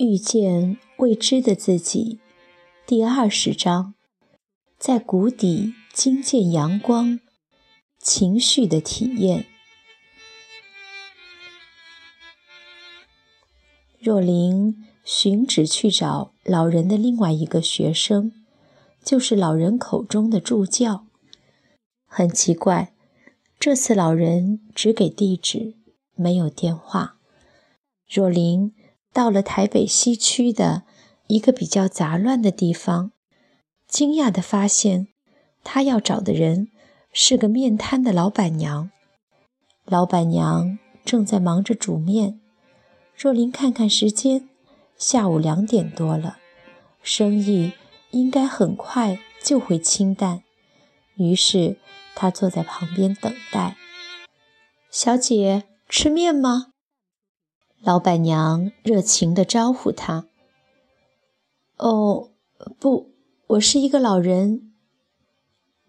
遇见未知的自己，第二十章，在谷底惊见阳光，情绪的体验。若琳寻旨去找老人的另外一个学生，就是老人口中的助教。很奇怪，这次老人只给地址，没有电话。若琳。到了台北西区的一个比较杂乱的地方，惊讶地发现，他要找的人是个面摊的老板娘。老板娘正在忙着煮面。若琳看看时间，下午两点多了，生意应该很快就会清淡。于是她坐在旁边等待。小姐，吃面吗？老板娘热情地招呼他：“哦，不，我是一个老人。”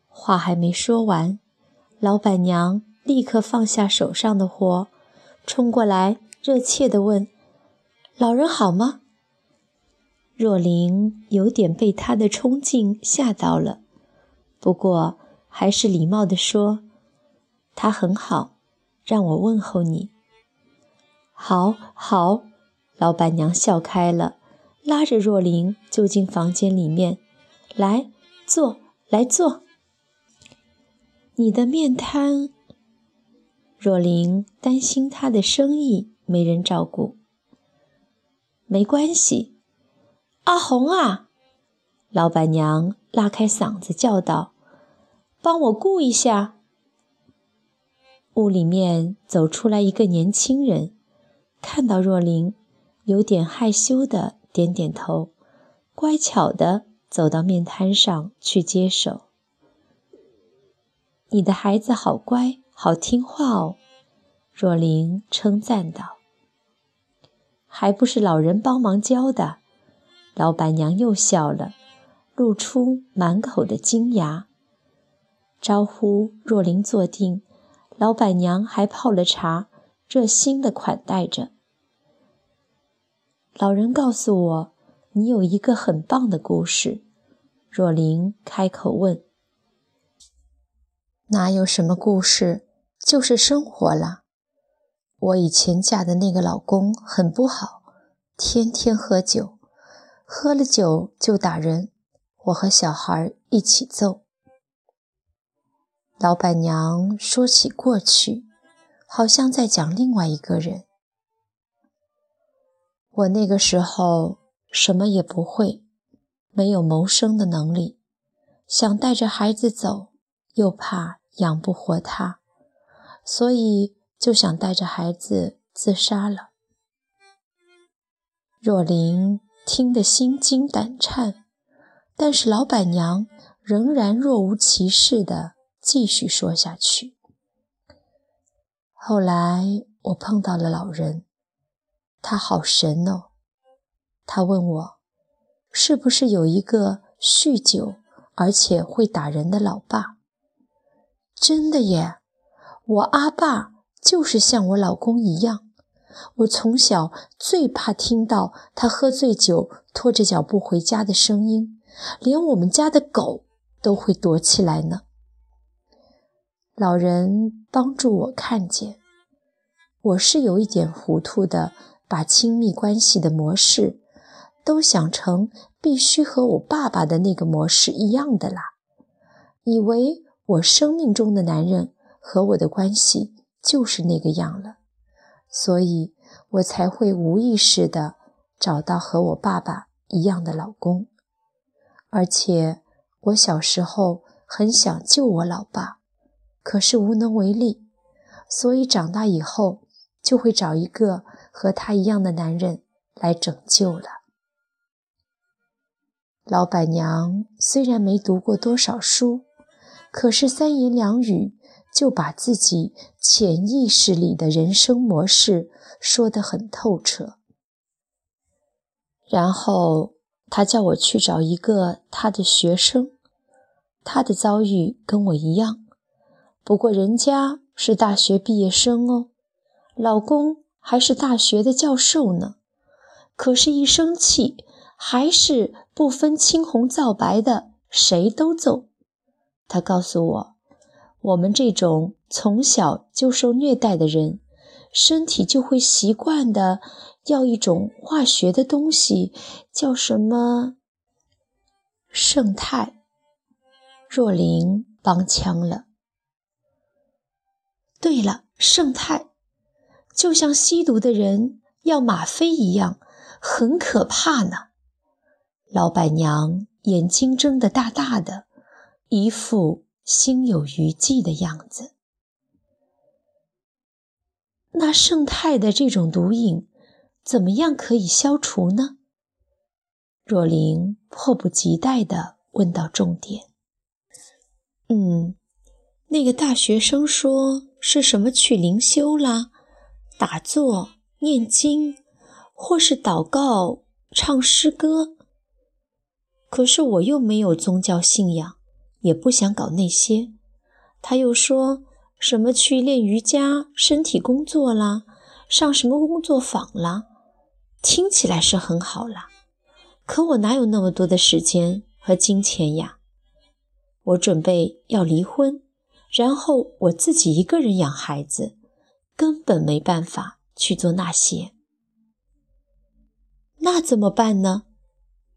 话还没说完，老板娘立刻放下手上的活，冲过来热切地问：“老人好吗？”若琳有点被他的冲劲吓到了，不过还是礼貌地说：“他很好，让我问候你。”好好，老板娘笑开了，拉着若琳就进房间里面，来坐，来坐。你的面瘫。若琳担心他的生意没人照顾，没关系。阿红啊，老板娘拉开嗓子叫道：“帮我顾一下。”屋里面走出来一个年轻人。看到若琳，有点害羞的点点头，乖巧的走到面摊上去接手。你的孩子好乖，好听话哦，若琳称赞道。还不是老人帮忙教的，老板娘又笑了，露出满口的金牙，招呼若琳坐定。老板娘还泡了茶。热心的款待着。老人告诉我，你有一个很棒的故事。若琳开口问：“哪有什么故事，就是生活啦。我以前嫁的那个老公很不好，天天喝酒，喝了酒就打人，我和小孩一起揍。”老板娘说起过去。好像在讲另外一个人。我那个时候什么也不会，没有谋生的能力，想带着孩子走，又怕养不活他，所以就想带着孩子自杀了。若琳听得心惊胆颤，但是老板娘仍然若无其事地继续说下去。后来我碰到了老人，他好神哦。他问我，是不是有一个酗酒而且会打人的老爸？真的耶，我阿爸就是像我老公一样。我从小最怕听到他喝醉酒拖着脚步回家的声音，连我们家的狗都会躲起来呢。老人帮助我看见，我是有一点糊涂的，把亲密关系的模式都想成必须和我爸爸的那个模式一样的啦，以为我生命中的男人和我的关系就是那个样了，所以我才会无意识的找到和我爸爸一样的老公，而且我小时候很想救我老爸。可是无能为力，所以长大以后就会找一个和他一样的男人来拯救了。老板娘虽然没读过多少书，可是三言两语就把自己潜意识里的人生模式说得很透彻。然后他叫我去找一个他的学生，他的遭遇跟我一样。不过人家是大学毕业生哦，老公还是大学的教授呢。可是，一生气还是不分青红皂白的，谁都揍。他告诉我，我们这种从小就受虐待的人，身体就会习惯的要一种化学的东西，叫什么？胜肽。若琳帮腔了。对了，胜肽，就像吸毒的人要吗啡一样。很可怕呢。老板娘眼睛睁得大大的，一副心有余悸的样子。那胜肽的这种毒瘾，怎么样可以消除呢？若琳迫不及待地问到重点。嗯，那个大学生说是什么去灵修啦，打坐、念经。或是祷告、唱诗歌，可是我又没有宗教信仰，也不想搞那些。他又说什么去练瑜伽、身体工作啦，上什么工作坊啦，听起来是很好啦。可我哪有那么多的时间和金钱呀？我准备要离婚，然后我自己一个人养孩子，根本没办法去做那些。那怎么办呢？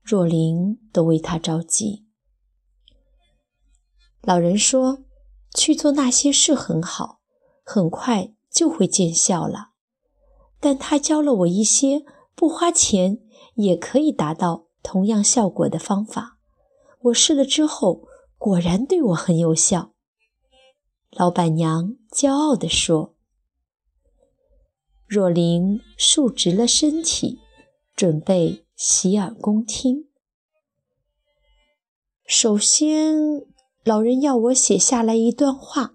若琳都为他着急。老人说：“去做那些事很好，很快就会见效了。”但他教了我一些不花钱也可以达到同样效果的方法。我试了之后，果然对我很有效。老板娘骄傲地说：“若琳竖直了身体。”准备洗耳恭听。首先，老人要我写下来一段话，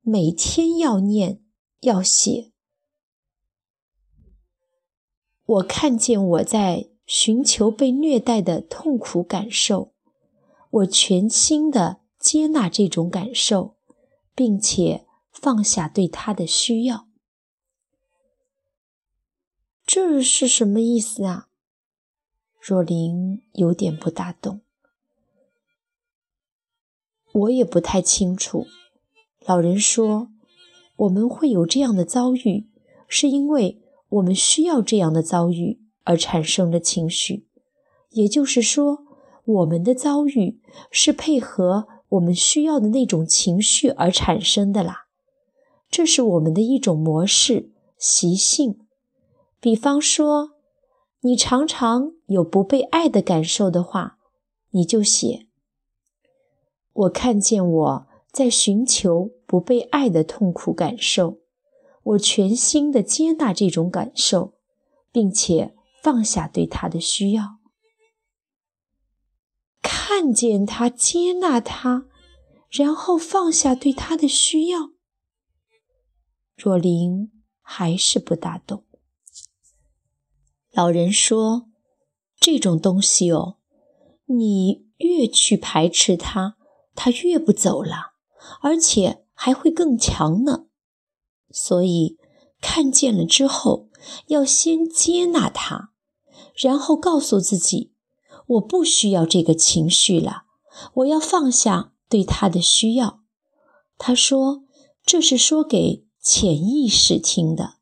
每天要念要写。我看见我在寻求被虐待的痛苦感受，我全心的接纳这种感受，并且放下对他的需要。这是什么意思啊？若琳有点不大懂，我也不太清楚。老人说，我们会有这样的遭遇，是因为我们需要这样的遭遇而产生的情绪。也就是说，我们的遭遇是配合我们需要的那种情绪而产生的啦。这是我们的一种模式习性。比方说，你常常有不被爱的感受的话，你就写：“我看见我在寻求不被爱的痛苦感受，我全心的接纳这种感受，并且放下对他的需要。看见他，接纳他，然后放下对他的需要。”若琳还是不大懂。老人说：“这种东西哦，你越去排斥它，它越不走了，而且还会更强呢。所以看见了之后，要先接纳它，然后告诉自己：我不需要这个情绪了，我要放下对他的需要。”他说：“这是说给潜意识听的，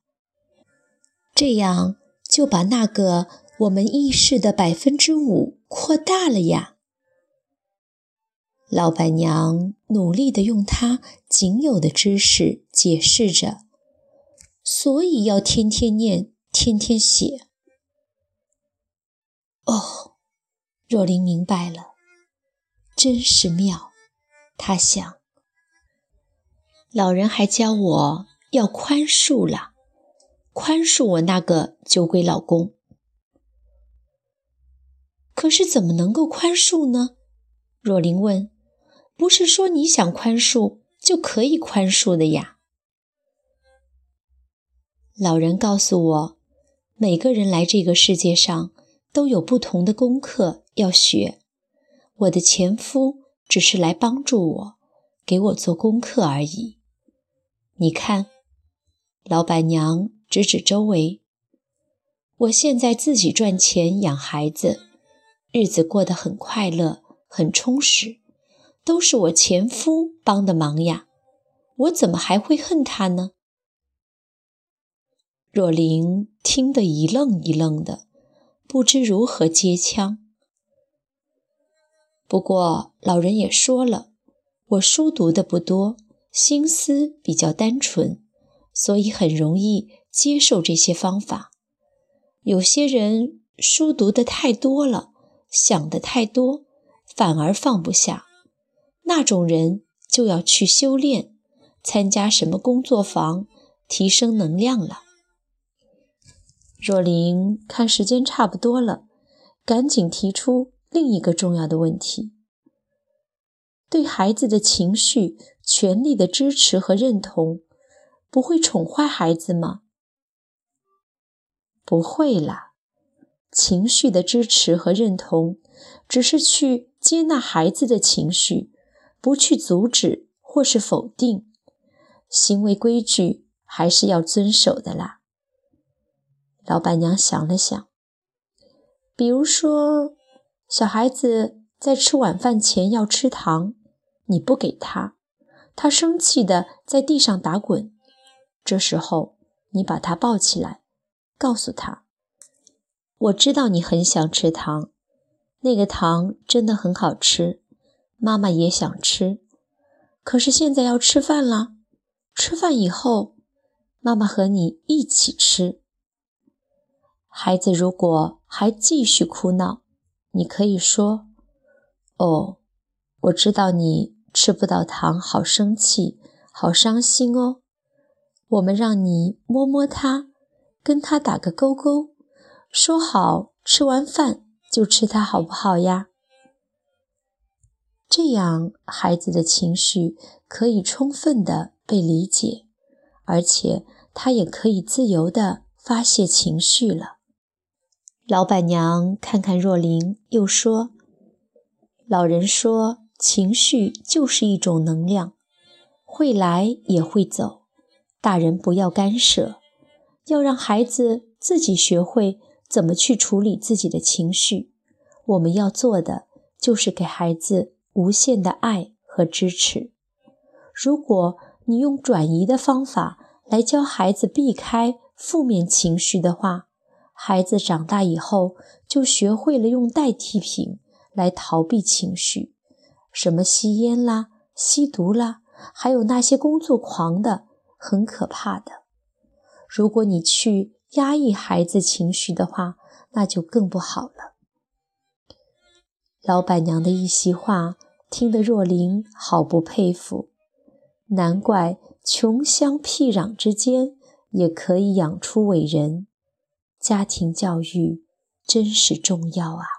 这样。”就把那个我们意识的百分之五扩大了呀。老板娘努力地用她仅有的知识解释着，所以要天天念，天天写。哦，若琳明白了，真是妙。她想，老人还教我要宽恕了。宽恕我那个酒鬼老公，可是怎么能够宽恕呢？若琳问。不是说你想宽恕就可以宽恕的呀。老人告诉我，每个人来这个世界上都有不同的功课要学。我的前夫只是来帮助我，给我做功课而已。你看，老板娘。指指周围，我现在自己赚钱养孩子，日子过得很快乐，很充实，都是我前夫帮的忙呀，我怎么还会恨他呢？”若琳听得一愣一愣的，不知如何接腔。不过老人也说了，我书读的不多，心思比较单纯，所以很容易接受这些方法。有些人书读的太多了，想的太多，反而放不下，那种人就要去修炼，参加什么工作坊，提升能量了。若琳看时间差不多了，赶紧提出。另一个重要的问题：对孩子的情绪权利的支持和认同，不会宠坏孩子吗？不会啦，情绪的支持和认同，只是去接纳孩子的情绪，不去阻止或是否定。行为规矩还是要遵守的啦。老板娘想了想，比如说。小孩子在吃晚饭前要吃糖，你不给他，他生气的在地上打滚。这时候，你把他抱起来，告诉他：“我知道你很想吃糖，那个糖真的很好吃，妈妈也想吃。可是现在要吃饭了，吃饭以后，妈妈和你一起吃。”孩子如果还继续哭闹，你可以说：“哦，我知道你吃不到糖，好生气，好伤心哦。我们让你摸摸它，跟它打个勾勾，说好吃完饭就吃它，好不好呀？这样孩子的情绪可以充分的被理解，而且他也可以自由的发泄情绪了。”老板娘看看若琳，又说：“老人说，情绪就是一种能量，会来也会走，大人不要干涉，要让孩子自己学会怎么去处理自己的情绪。我们要做的就是给孩子无限的爱和支持。如果你用转移的方法来教孩子避开负面情绪的话，”孩子长大以后，就学会了用代替品来逃避情绪，什么吸烟啦、吸毒啦，还有那些工作狂的，很可怕的。如果你去压抑孩子情绪的话，那就更不好了。老板娘的一席话，听得若琳好不佩服，难怪穷乡僻壤之间也可以养出伟人。家庭教育真是重要啊！